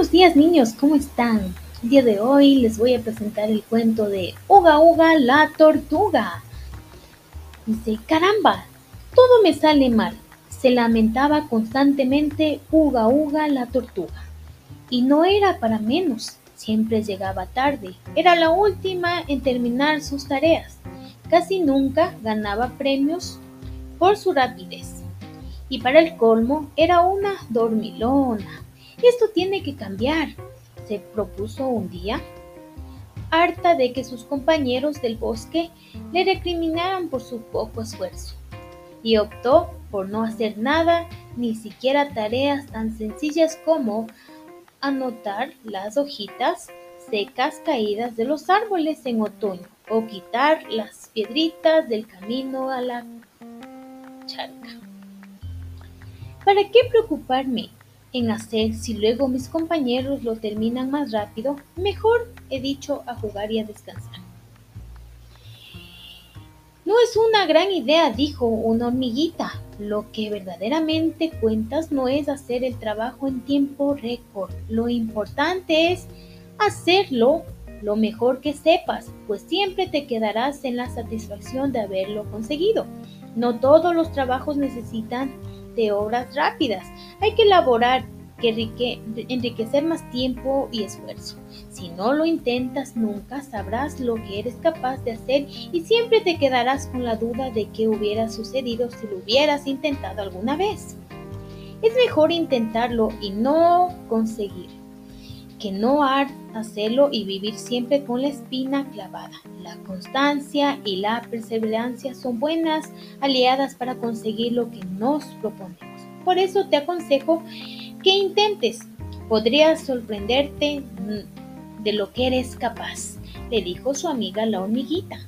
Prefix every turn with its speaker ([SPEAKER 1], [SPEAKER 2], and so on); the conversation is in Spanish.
[SPEAKER 1] Buenos días niños, ¿cómo están? Día de hoy les voy a presentar el cuento de Uga Uga la tortuga. Dice, caramba, todo me sale mal. Se lamentaba constantemente Uga Uga la tortuga. Y no era para menos, siempre llegaba tarde. Era la última en terminar sus tareas. Casi nunca ganaba premios por su rapidez. Y para el colmo era una dormilona esto tiene que cambiar, se propuso un día, harta de que sus compañeros del bosque le recriminaran por su poco esfuerzo, y optó por no hacer nada, ni siquiera tareas tan sencillas como anotar las hojitas secas caídas de los árboles en otoño o quitar las piedritas del camino a la charca. ¿Para qué preocuparme en hacer si luego mis compañeros lo terminan más rápido, mejor he dicho a jugar y a descansar. No es una gran idea, dijo una hormiguita. Lo que verdaderamente cuentas no es hacer el trabajo en tiempo récord. Lo importante es hacerlo lo mejor que sepas, pues siempre te quedarás en la satisfacción de haberlo conseguido. No todos los trabajos necesitan de obras rápidas. Hay que elaborar, que enriquecer más tiempo y esfuerzo. Si no lo intentas nunca sabrás lo que eres capaz de hacer y siempre te quedarás con la duda de qué hubiera sucedido si lo hubieras intentado alguna vez. Es mejor intentarlo y no conseguir que no hacerlo y vivir siempre con la espina clavada. La constancia y la perseverancia son buenas aliadas para conseguir lo que nos proponemos. Por eso te aconsejo que intentes. Podrías sorprenderte de lo que eres capaz, le dijo su amiga la hormiguita.